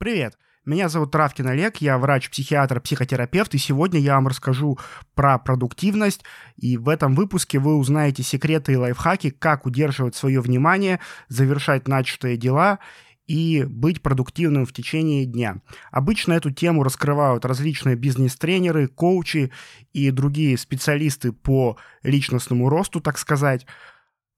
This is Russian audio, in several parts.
Привет! Меня зовут Травкин Олег, я врач-психиатр, психотерапевт, и сегодня я вам расскажу про продуктивность, и в этом выпуске вы узнаете секреты и лайфхаки, как удерживать свое внимание, завершать начатые дела и быть продуктивным в течение дня. Обычно эту тему раскрывают различные бизнес-тренеры, коучи и другие специалисты по личностному росту, так сказать.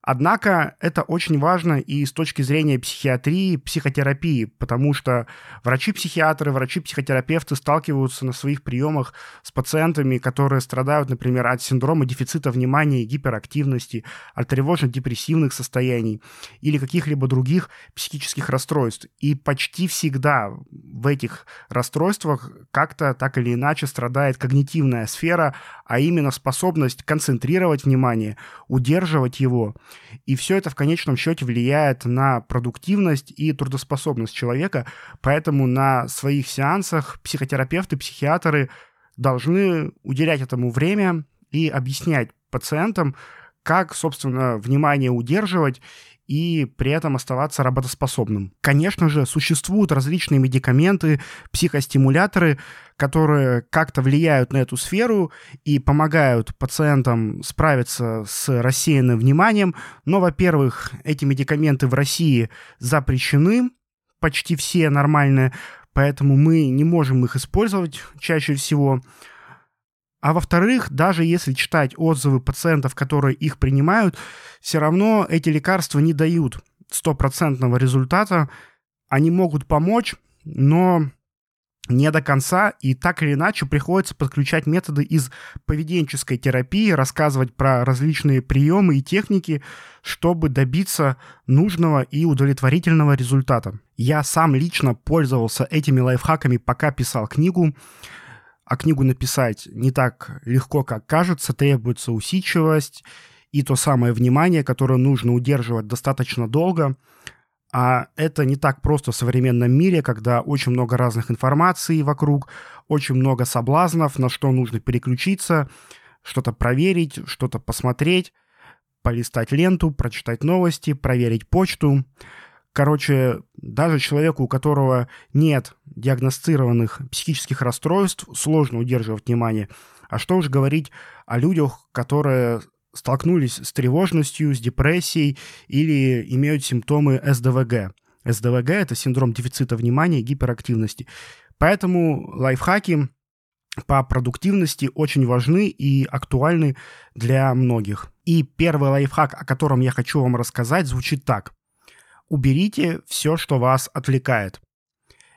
Однако это очень важно и с точки зрения психиатрии, психотерапии, потому что врачи-психиатры, врачи-психотерапевты сталкиваются на своих приемах с пациентами, которые страдают, например, от синдрома дефицита внимания и гиперактивности, от тревожно-депрессивных состояний или каких-либо других психических расстройств. И почти всегда в этих расстройствах как-то так или иначе страдает когнитивная сфера, а именно способность концентрировать внимание, удерживать его – и все это в конечном счете влияет на продуктивность и трудоспособность человека. Поэтому на своих сеансах психотерапевты, психиатры должны уделять этому время и объяснять пациентам, как, собственно, внимание удерживать и при этом оставаться работоспособным. Конечно же, существуют различные медикаменты, психостимуляторы, которые как-то влияют на эту сферу и помогают пациентам справиться с рассеянным вниманием. Но, во-первых, эти медикаменты в России запрещены, почти все нормальные, поэтому мы не можем их использовать чаще всего. А во-вторых, даже если читать отзывы пациентов, которые их принимают, все равно эти лекарства не дают стопроцентного результата. Они могут помочь, но не до конца, и так или иначе приходится подключать методы из поведенческой терапии, рассказывать про различные приемы и техники, чтобы добиться нужного и удовлетворительного результата. Я сам лично пользовался этими лайфхаками, пока писал книгу а книгу написать не так легко, как кажется, требуется усидчивость и то самое внимание, которое нужно удерживать достаточно долго. А это не так просто в современном мире, когда очень много разных информации вокруг, очень много соблазнов, на что нужно переключиться, что-то проверить, что-то посмотреть, полистать ленту, прочитать новости, проверить почту. Короче, даже человеку, у которого нет диагностированных психических расстройств, сложно удерживать внимание. А что уж говорить о людях, которые столкнулись с тревожностью, с депрессией или имеют симптомы СДВГ. СДВГ – это синдром дефицита внимания и гиперактивности. Поэтому лайфхаки по продуктивности очень важны и актуальны для многих. И первый лайфхак, о котором я хочу вам рассказать, звучит так уберите все, что вас отвлекает.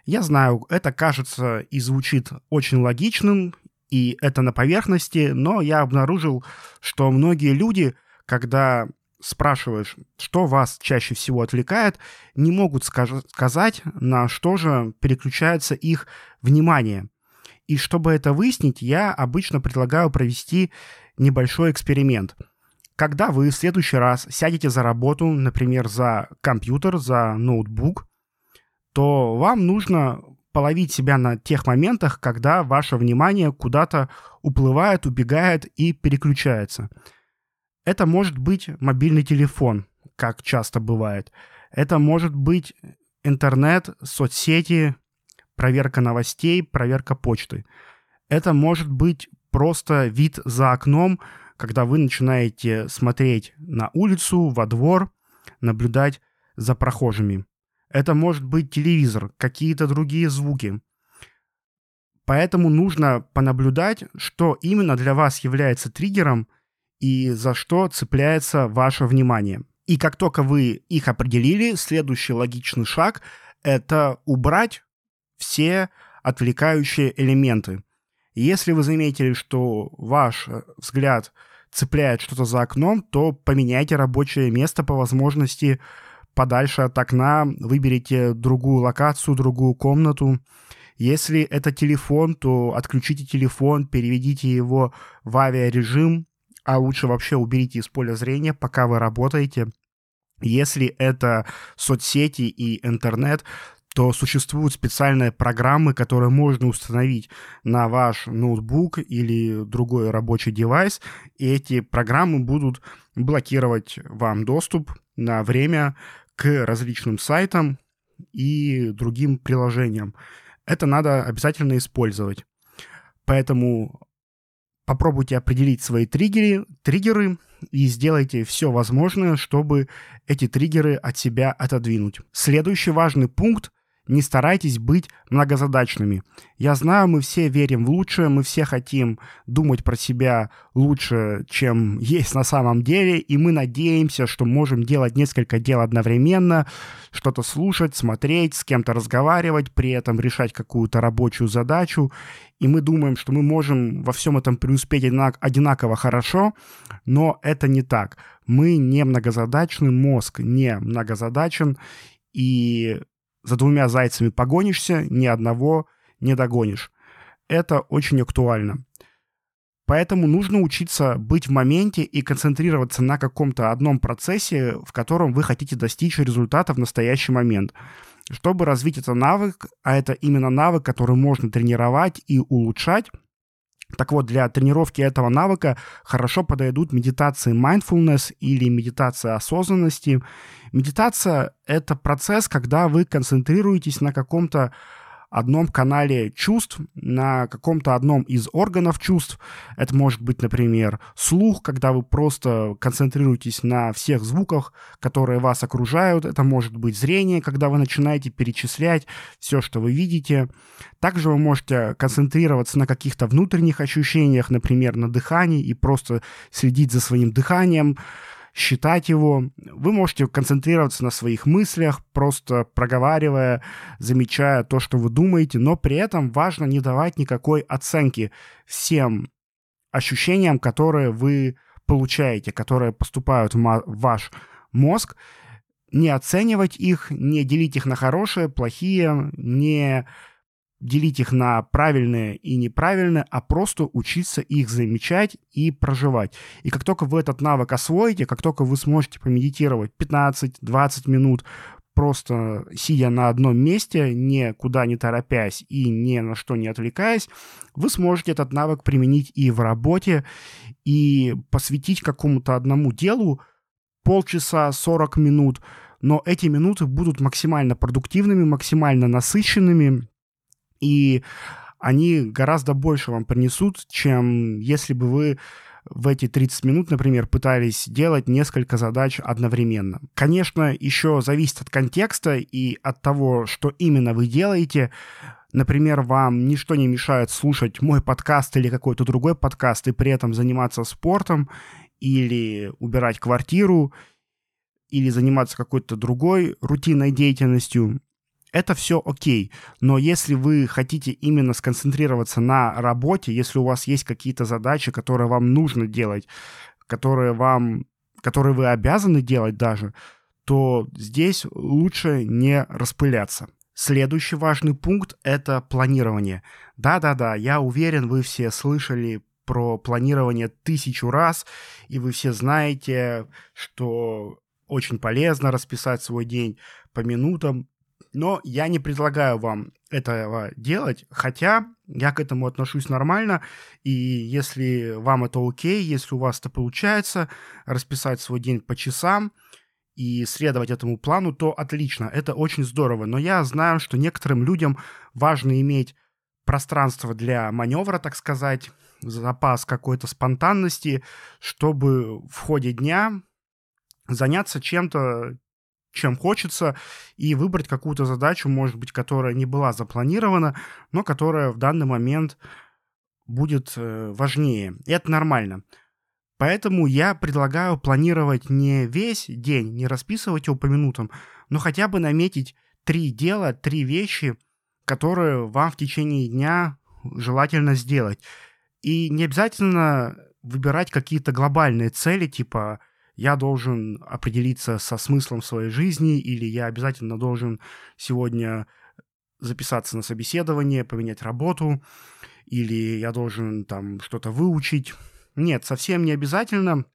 Я знаю, это кажется и звучит очень логичным, и это на поверхности, но я обнаружил, что многие люди, когда спрашиваешь, что вас чаще всего отвлекает, не могут сказать, на что же переключается их внимание. И чтобы это выяснить, я обычно предлагаю провести небольшой эксперимент – когда вы в следующий раз сядете за работу, например, за компьютер, за ноутбук, то вам нужно половить себя на тех моментах, когда ваше внимание куда-то уплывает, убегает и переключается. Это может быть мобильный телефон, как часто бывает. Это может быть интернет, соцсети, проверка новостей, проверка почты. Это может быть просто вид за окном – когда вы начинаете смотреть на улицу, во двор, наблюдать за прохожими. Это может быть телевизор, какие-то другие звуки. Поэтому нужно понаблюдать, что именно для вас является триггером и за что цепляется ваше внимание. И как только вы их определили, следующий логичный шаг – это убрать все отвлекающие элементы. Если вы заметили, что ваш э, взгляд цепляет что-то за окном, то поменяйте рабочее место по возможности подальше от окна, выберите другую локацию, другую комнату. Если это телефон, то отключите телефон, переведите его в авиарежим, а лучше вообще уберите из поля зрения, пока вы работаете. Если это соцсети и интернет, то существуют специальные программы, которые можно установить на ваш ноутбук или другой рабочий девайс, и эти программы будут блокировать вам доступ на время к различным сайтам, и другим приложениям. Это надо обязательно использовать. Поэтому попробуйте определить свои триггеры, триггеры и сделайте все возможное, чтобы эти триггеры от себя отодвинуть. Следующий важный пункт не старайтесь быть многозадачными. Я знаю, мы все верим в лучшее, мы все хотим думать про себя лучше, чем есть на самом деле, и мы надеемся, что можем делать несколько дел одновременно, что-то слушать, смотреть, с кем-то разговаривать, при этом решать какую-то рабочую задачу, и мы думаем, что мы можем во всем этом преуспеть одинаково хорошо, но это не так. Мы не многозадачный мозг не многозадачен, и за двумя зайцами погонишься, ни одного не догонишь. Это очень актуально. Поэтому нужно учиться быть в моменте и концентрироваться на каком-то одном процессе, в котором вы хотите достичь результата в настоящий момент. Чтобы развить этот навык, а это именно навык, который можно тренировать и улучшать, так вот, для тренировки этого навыка хорошо подойдут медитации mindfulness или медитация осознанности. Медитация — это процесс, когда вы концентрируетесь на каком-то одном канале чувств, на каком-то одном из органов чувств. Это может быть, например, слух, когда вы просто концентрируетесь на всех звуках, которые вас окружают. Это может быть зрение, когда вы начинаете перечислять все, что вы видите. Также вы можете концентрироваться на каких-то внутренних ощущениях, например, на дыхании, и просто следить за своим дыханием считать его. Вы можете концентрироваться на своих мыслях, просто проговаривая, замечая то, что вы думаете, но при этом важно не давать никакой оценки всем ощущениям, которые вы получаете, которые поступают в ваш мозг, не оценивать их, не делить их на хорошие, плохие, не делить их на правильные и неправильные, а просто учиться их замечать и проживать. И как только вы этот навык освоите, как только вы сможете помедитировать 15-20 минут, просто сидя на одном месте, никуда не торопясь и ни на что не отвлекаясь, вы сможете этот навык применить и в работе, и посвятить какому-то одному делу полчаса, 40 минут, но эти минуты будут максимально продуктивными, максимально насыщенными, и они гораздо больше вам принесут, чем если бы вы в эти 30 минут, например, пытались делать несколько задач одновременно. Конечно, еще зависит от контекста и от того, что именно вы делаете. Например, вам ничто не мешает слушать мой подкаст или какой-то другой подкаст и при этом заниматься спортом или убирать квартиру или заниматься какой-то другой рутинной деятельностью это все окей. Но если вы хотите именно сконцентрироваться на работе, если у вас есть какие-то задачи, которые вам нужно делать, которые вам, которые вы обязаны делать даже, то здесь лучше не распыляться. Следующий важный пункт — это планирование. Да-да-да, я уверен, вы все слышали про планирование тысячу раз, и вы все знаете, что очень полезно расписать свой день по минутам, но я не предлагаю вам этого делать, хотя я к этому отношусь нормально, и если вам это окей, если у вас это получается, расписать свой день по часам и следовать этому плану, то отлично, это очень здорово. Но я знаю, что некоторым людям важно иметь пространство для маневра, так сказать, запас какой-то спонтанности, чтобы в ходе дня заняться чем-то, чем хочется, и выбрать какую-то задачу, может быть, которая не была запланирована, но которая в данный момент будет э, важнее. И это нормально. Поэтому я предлагаю планировать не весь день, не расписывать его по минутам, но хотя бы наметить три дела, три вещи, которые вам в течение дня желательно сделать. И не обязательно выбирать какие-то глобальные цели, типа я должен определиться со смыслом своей жизни, или я обязательно должен сегодня записаться на собеседование, поменять работу, или я должен там что-то выучить. Нет, совсем не обязательно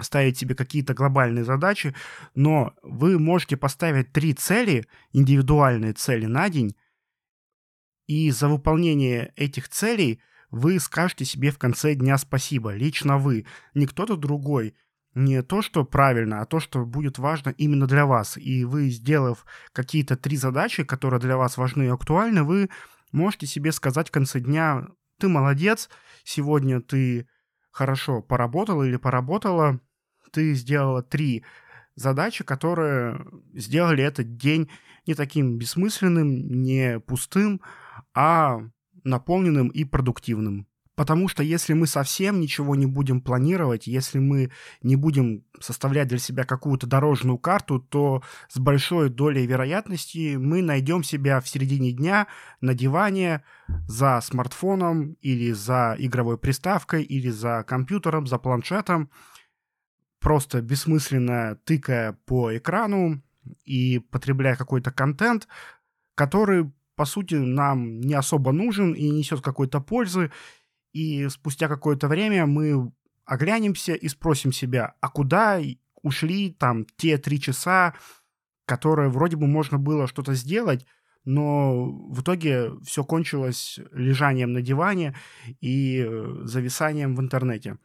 ставить себе какие-то глобальные задачи, но вы можете поставить три цели, индивидуальные цели на день, и за выполнение этих целей вы скажете себе в конце дня спасибо. Лично вы, не кто-то другой, не то, что правильно, а то, что будет важно именно для вас. И вы, сделав какие-то три задачи, которые для вас важны и актуальны, вы можете себе сказать в конце дня, ты молодец, сегодня ты хорошо поработал или поработала, ты сделала три задачи, которые сделали этот день не таким бессмысленным, не пустым, а наполненным и продуктивным. Потому что если мы совсем ничего не будем планировать, если мы не будем составлять для себя какую-то дорожную карту, то с большой долей вероятности мы найдем себя в середине дня на диване за смартфоном или за игровой приставкой или за компьютером, за планшетом, просто бессмысленно тыкая по экрану и потребляя какой-то контент, который, по сути, нам не особо нужен и несет какой-то пользы, и спустя какое-то время мы оглянемся и спросим себя, а куда ушли там те три часа, которые вроде бы можно было что-то сделать, но в итоге все кончилось лежанием на диване и э, зависанием в интернете.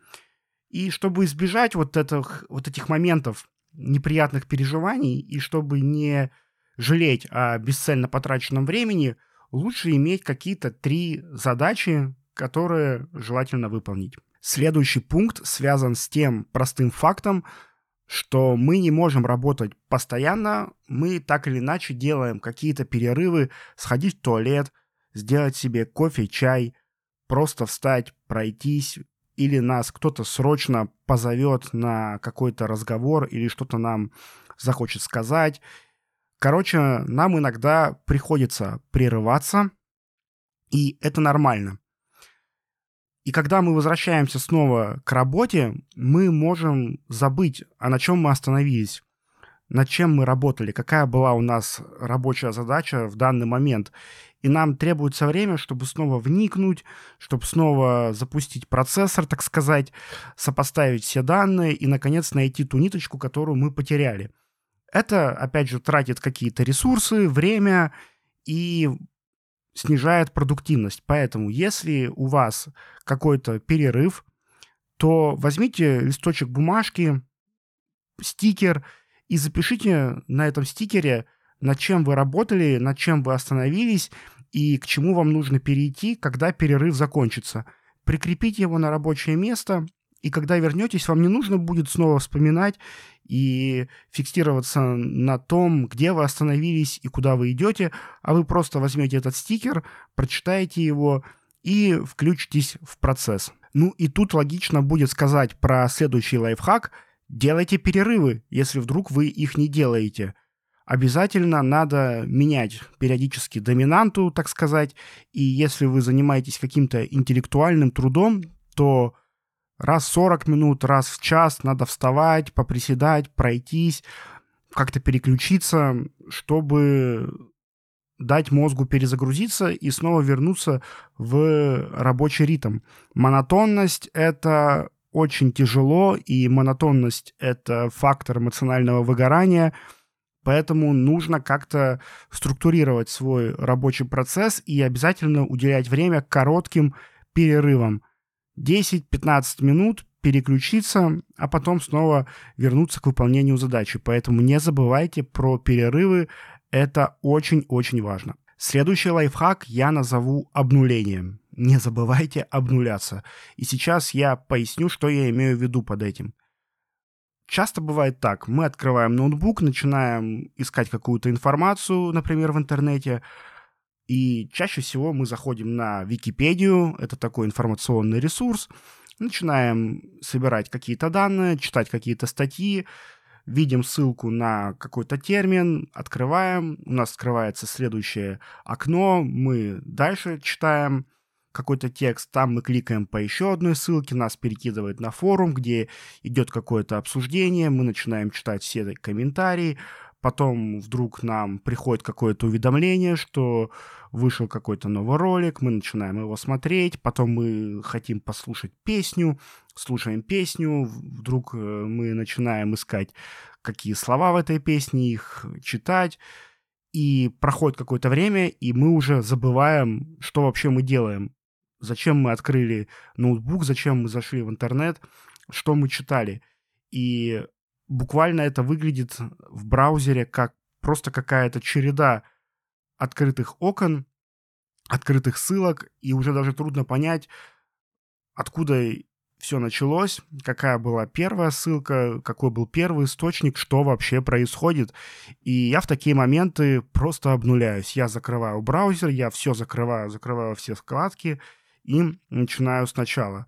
И чтобы избежать вот, этих, вот этих моментов неприятных переживаний, и чтобы не жалеть о бесцельно потраченном времени, лучше иметь какие-то три задачи, которые желательно выполнить. Следующий пункт связан с тем простым фактом, что мы не можем работать постоянно, мы так или иначе делаем какие-то перерывы, сходить в туалет, сделать себе кофе, чай, просто встать, пройтись, или нас кто-то срочно позовет на какой-то разговор или что-то нам захочет сказать. Короче, нам иногда приходится прерываться, и это нормально. И когда мы возвращаемся снова к работе, мы можем забыть, а на чем мы остановились, над чем мы работали, какая была у нас рабочая задача в данный момент. И нам требуется время, чтобы снова вникнуть, чтобы снова запустить процессор, так сказать, сопоставить все данные и, наконец, найти ту ниточку, которую мы потеряли. Это, опять же, тратит какие-то ресурсы, время и снижает продуктивность. Поэтому, если у вас какой-то перерыв, то возьмите листочек бумажки, стикер и запишите на этом стикере, над чем вы работали, над чем вы остановились и к чему вам нужно перейти, когда перерыв закончится. Прикрепите его на рабочее место, и когда вернетесь, вам не нужно будет снова вспоминать и фиксироваться на том, где вы остановились и куда вы идете, а вы просто возьмете этот стикер, прочитаете его и включитесь в процесс. Ну и тут логично будет сказать про следующий лайфхак. Делайте перерывы, если вдруг вы их не делаете. Обязательно надо менять периодически доминанту, так сказать, и если вы занимаетесь каким-то интеллектуальным трудом, то Раз 40 минут, раз в час надо вставать, поприседать, пройтись, как-то переключиться, чтобы дать мозгу перезагрузиться и снова вернуться в рабочий ритм. Монотонность — это очень тяжело, и монотонность — это фактор эмоционального выгорания, поэтому нужно как-то структурировать свой рабочий процесс и обязательно уделять время коротким перерывам. 10-15 минут переключиться, а потом снова вернуться к выполнению задачи. Поэтому не забывайте про перерывы, это очень-очень важно. Следующий лайфхак я назову обнулением. Не забывайте обнуляться. И сейчас я поясню, что я имею в виду под этим. Часто бывает так. Мы открываем ноутбук, начинаем искать какую-то информацию, например, в интернете, и чаще всего мы заходим на Википедию, это такой информационный ресурс, начинаем собирать какие-то данные, читать какие-то статьи, видим ссылку на какой-то термин, открываем, у нас открывается следующее окно, мы дальше читаем какой-то текст, там мы кликаем по еще одной ссылке, нас перекидывает на форум, где идет какое-то обсуждение, мы начинаем читать все комментарии, потом вдруг нам приходит какое-то уведомление, что вышел какой-то новый ролик, мы начинаем его смотреть, потом мы хотим послушать песню, слушаем песню, вдруг э, мы начинаем искать, какие слова в этой песне, их читать, и проходит какое-то время, и мы уже забываем, что вообще мы делаем. Зачем мы открыли ноутбук, зачем мы зашли в интернет, что мы читали. И буквально это выглядит в браузере как просто какая-то череда открытых окон, открытых ссылок, и уже даже трудно понять, откуда все началось, какая была первая ссылка, какой был первый источник, что вообще происходит. И я в такие моменты просто обнуляюсь. Я закрываю браузер, я все закрываю, закрываю все вкладки и начинаю сначала.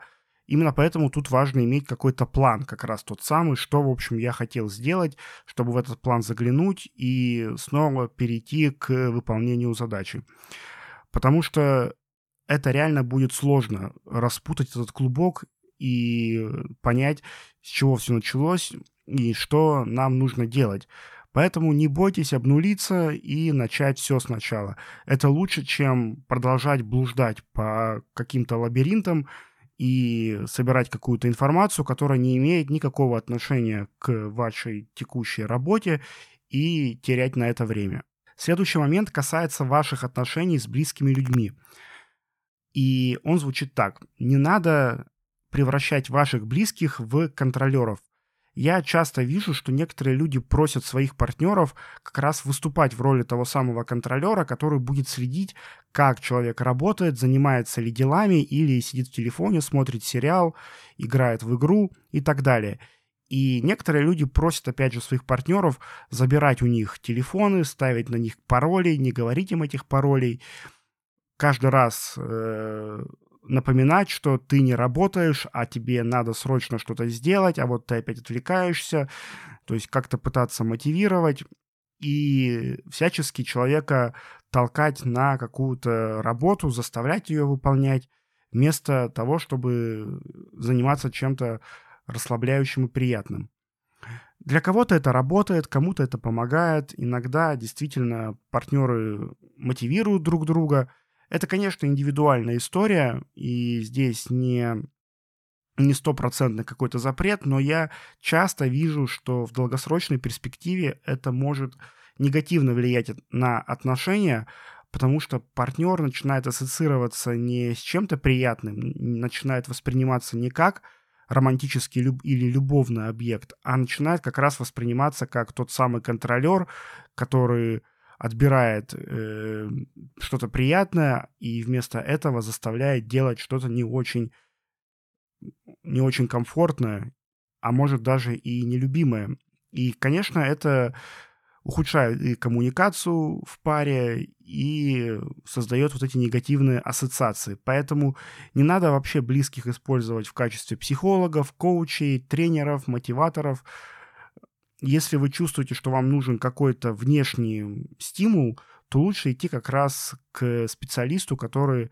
Именно поэтому тут важно иметь какой-то план, как раз тот самый, что, в общем, я хотел сделать, чтобы в этот план заглянуть и снова перейти к выполнению задачи. Потому что это реально будет сложно распутать этот клубок и понять, с чего все началось и что нам нужно делать. Поэтому не бойтесь обнулиться и начать все сначала. Это лучше, чем продолжать блуждать по каким-то лабиринтам, и собирать какую-то информацию, которая не имеет никакого отношения к вашей текущей работе и терять на это время. Следующий момент касается ваших отношений с близкими людьми. И он звучит так. Не надо превращать ваших близких в контролеров я часто вижу, что некоторые люди просят своих партнеров как раз выступать в роли того самого контролера, который будет следить, как человек работает, занимается ли делами или сидит в телефоне, смотрит сериал, играет в игру и так далее. И некоторые люди просят, опять же, своих партнеров забирать у них телефоны, ставить на них пароли, не говорить им этих паролей. Каждый раз э, напоминать, что ты не работаешь, а тебе надо срочно что-то сделать, а вот ты опять отвлекаешься, то есть как-то пытаться мотивировать и всячески человека толкать на какую-то работу, заставлять ее выполнять, вместо того, чтобы заниматься чем-то расслабляющим и приятным. Для кого-то это работает, кому-то это помогает. Иногда действительно партнеры мотивируют друг друга – это, конечно, индивидуальная история, и здесь не не стопроцентный какой-то запрет, но я часто вижу, что в долгосрочной перспективе это может негативно влиять на отношения, потому что партнер начинает ассоциироваться не с чем-то приятным, начинает восприниматься не как романтический люб- или любовный объект, а начинает как раз восприниматься как тот самый контролер, который отбирает э, что-то приятное и вместо этого заставляет делать что-то не очень, не очень комфортное, а может даже и нелюбимое. И, конечно, это ухудшает и коммуникацию в паре и создает вот эти негативные ассоциации. Поэтому не надо вообще близких использовать в качестве психологов, коучей, тренеров, мотиваторов – если вы чувствуете, что вам нужен какой-то внешний стимул, то лучше идти как раз к специалисту, который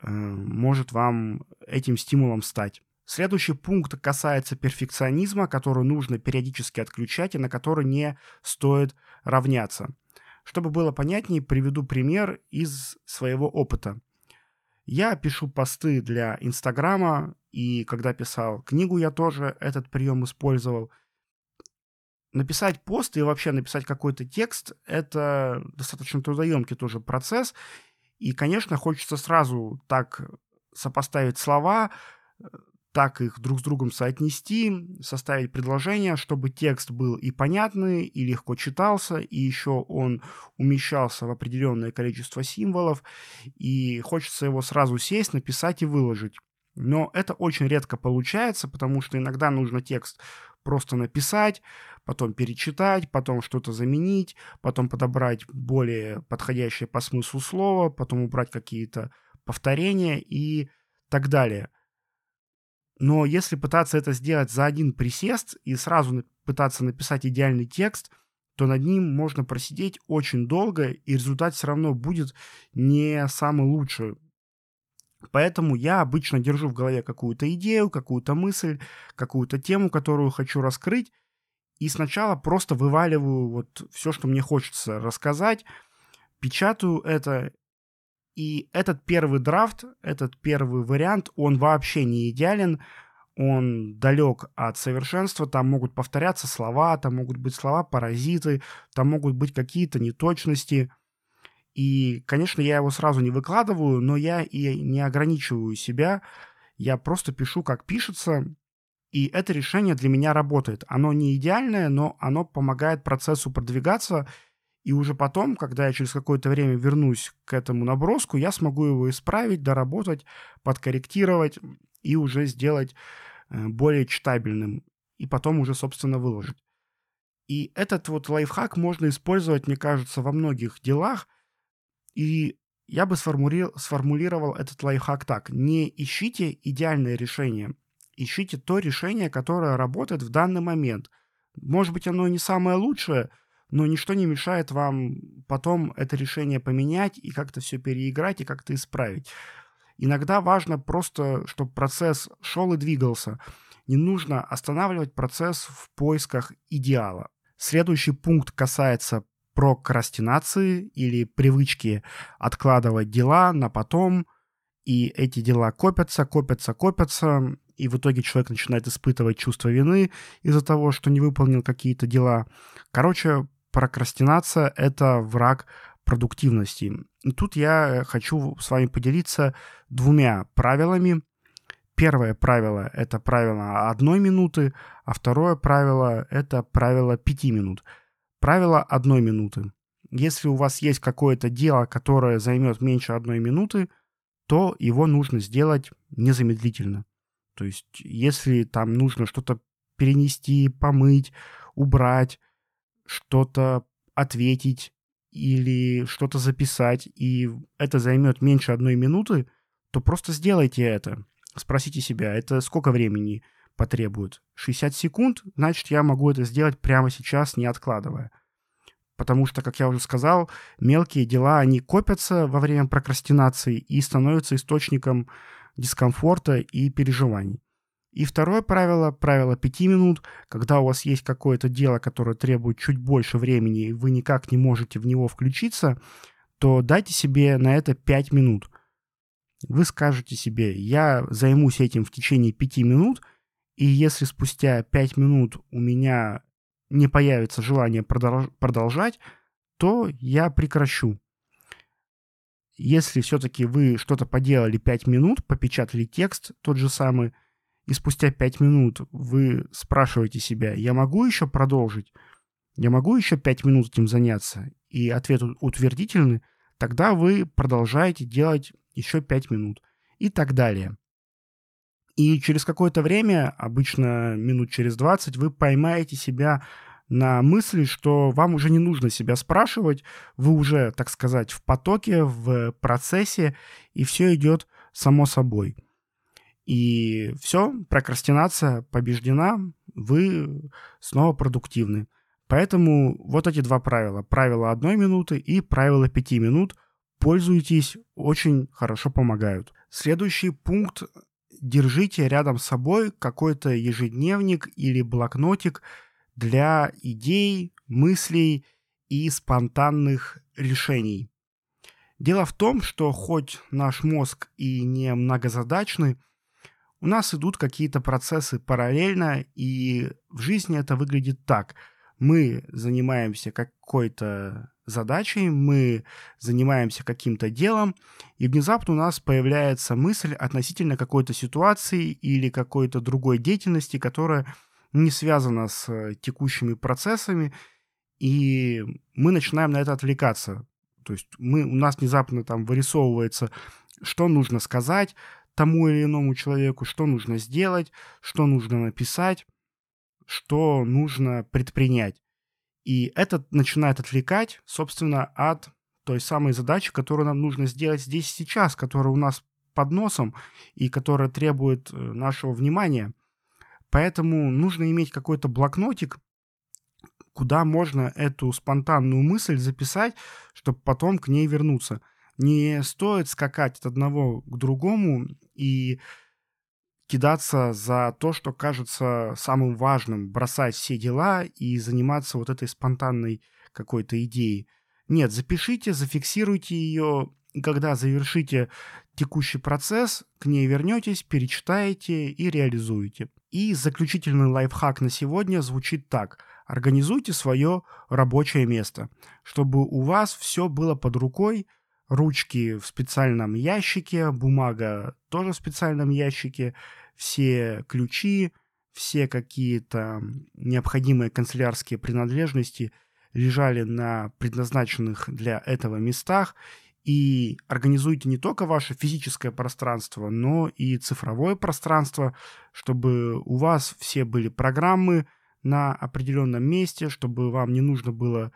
э, может вам этим стимулом стать. Следующий пункт касается перфекционизма, который нужно периодически отключать и на который не стоит равняться. Чтобы было понятнее, приведу пример из своего опыта. Я пишу посты для Инстаграма, и когда писал книгу, я тоже этот прием использовал – написать пост и вообще написать какой-то текст — это достаточно трудоемкий тоже процесс. И, конечно, хочется сразу так сопоставить слова, так их друг с другом соотнести, составить предложение, чтобы текст был и понятный, и легко читался, и еще он умещался в определенное количество символов, и хочется его сразу сесть, написать и выложить. Но это очень редко получается, потому что иногда нужно текст просто написать, потом перечитать, потом что-то заменить, потом подобрать более подходящее по смыслу слово, потом убрать какие-то повторения и так далее. Но если пытаться это сделать за один присест и сразу пытаться написать идеальный текст, то над ним можно просидеть очень долго, и результат все равно будет не самый лучший. Поэтому я обычно держу в голове какую-то идею, какую-то мысль, какую-то тему, которую хочу раскрыть, и сначала просто вываливаю вот все, что мне хочется рассказать, печатаю это, и этот первый драфт, этот первый вариант, он вообще не идеален, он далек от совершенства, там могут повторяться слова, там могут быть слова-паразиты, там могут быть какие-то неточности. И, конечно, я его сразу не выкладываю, но я и не ограничиваю себя, я просто пишу, как пишется, И это решение для меня работает. Оно не идеальное, но оно помогает процессу продвигаться. И уже потом, когда я через какое-то время вернусь к этому наброску, я смогу его исправить, доработать, подкорректировать и уже сделать э, более читабельным. И потом уже, собственно, выложить. И этот вот лайфхак можно использовать, мне кажется, во многих делах. И я бы сформулировал, этот лайфхак так. Не ищите идеальное решение. Ищите то решение, которое работает в данный момент. Может быть, оно не самое лучшее, но ничто не мешает вам потом это решение поменять и как-то все переиграть и как-то исправить. Иногда важно просто, чтобы процесс шел и двигался. Не нужно останавливать процесс в поисках идеала. Следующий пункт касается прокрастинации или привычки откладывать дела на потом, и эти дела копятся, копятся, копятся, и в итоге человек начинает испытывать чувство вины из-за того, что не выполнил какие-то дела. Короче, прокрастинация — это враг продуктивности. И тут я хочу с вами поделиться двумя правилами. Первое правило — это правило одной минуты, а второе правило — это правило пяти минут. Правило одной минуты. Если у вас есть какое-то дело, которое займет меньше одной минуты, то его нужно сделать незамедлительно. То есть, если там нужно что-то перенести, помыть, убрать, что-то ответить или что-то записать, и это займет меньше одной минуты, то просто сделайте это. Спросите себя, это сколько времени потребует? 60 секунд? Значит, я могу это сделать прямо сейчас, не откладывая. Потому что, как я уже сказал, мелкие дела, они копятся во время прокрастинации и становятся источником дискомфорта и переживаний. И второе правило, правило 5 минут, когда у вас есть какое-то дело, которое требует чуть больше времени, и вы никак не можете в него включиться, то дайте себе на это 5 минут. Вы скажете себе, я займусь этим в течение 5 минут, и если спустя 5 минут у меня не появится желание продолжать, то я прекращу. Если все-таки вы что-то поделали 5 минут, попечатали текст тот же самый, и спустя 5 минут вы спрашиваете себя, я могу еще продолжить? Я могу еще 5 минут этим заняться? И ответ утвердительный, тогда вы продолжаете делать еще 5 минут и так далее. И через какое-то время, обычно минут через 20, вы поймаете себя на мысли, что вам уже не нужно себя спрашивать, вы уже, так сказать, в потоке, в процессе, и все идет само собой. И все, прокрастинация побеждена, вы снова продуктивны. Поэтому вот эти два правила. Правило одной минуты и правило пяти минут. Пользуйтесь, очень хорошо помогают. Следующий пункт держите рядом с собой какой-то ежедневник или блокнотик для идей, мыслей и спонтанных решений. Дело в том, что хоть наш мозг и не многозадачный, у нас идут какие-то процессы параллельно, и в жизни это выглядит так. Мы занимаемся какой-то задачей, мы занимаемся каким-то делом, и внезапно у нас появляется мысль относительно какой-то ситуации или какой-то другой деятельности, которая не связана с э, текущими процессами, и мы начинаем на это отвлекаться. То есть мы, у нас внезапно там вырисовывается, что нужно сказать тому или иному человеку, что нужно сделать, что нужно написать, что нужно предпринять. И это начинает отвлекать, собственно, от той самой задачи, которую нам нужно сделать здесь и сейчас, которая у нас под носом и которая требует э, нашего внимания. Поэтому нужно иметь какой-то блокнотик, куда можно эту спонтанную мысль записать, чтобы потом к ней вернуться. Не стоит скакать от одного к другому и кидаться за то, что кажется самым важным, бросать все дела и заниматься вот этой спонтанной какой-то идеей. Нет, запишите, зафиксируйте ее, когда завершите текущий процесс, к ней вернетесь, перечитаете и реализуете. И заключительный лайфхак на сегодня звучит так. Организуйте свое рабочее место, чтобы у вас все было под рукой, ручки в специальном ящике, бумага тоже в специальном ящике, все ключи, все какие-то необходимые канцелярские принадлежности лежали на предназначенных для этого местах, и организуйте не только ваше физическое пространство, но и цифровое пространство, чтобы у вас все были программы на определенном месте, чтобы вам не нужно было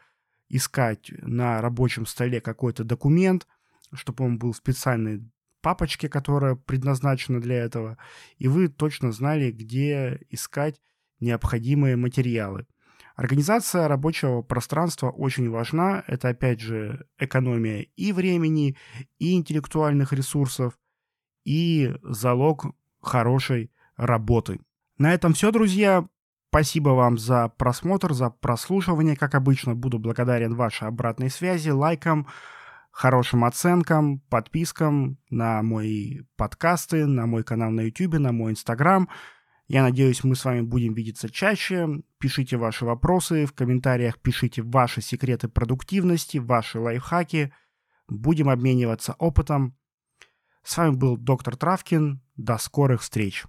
искать на рабочем столе какой-то документ, чтобы он был в специальной папочке, которая предназначена для этого, и вы точно знали, где искать необходимые материалы. Организация рабочего пространства очень важна. Это, опять же, экономия и времени, и интеллектуальных ресурсов, и залог хорошей работы. На этом все, друзья. Спасибо вам за просмотр, за прослушивание. Как обычно, буду благодарен вашей обратной связи, лайкам, хорошим оценкам, подпискам на мои подкасты, на мой канал на YouTube, на мой Инстаграм. Я надеюсь, мы с вами будем видеться чаще. Пишите ваши вопросы в комментариях, пишите ваши секреты продуктивности, ваши лайфхаки. Будем обмениваться опытом. С вами был доктор Травкин. До скорых встреч!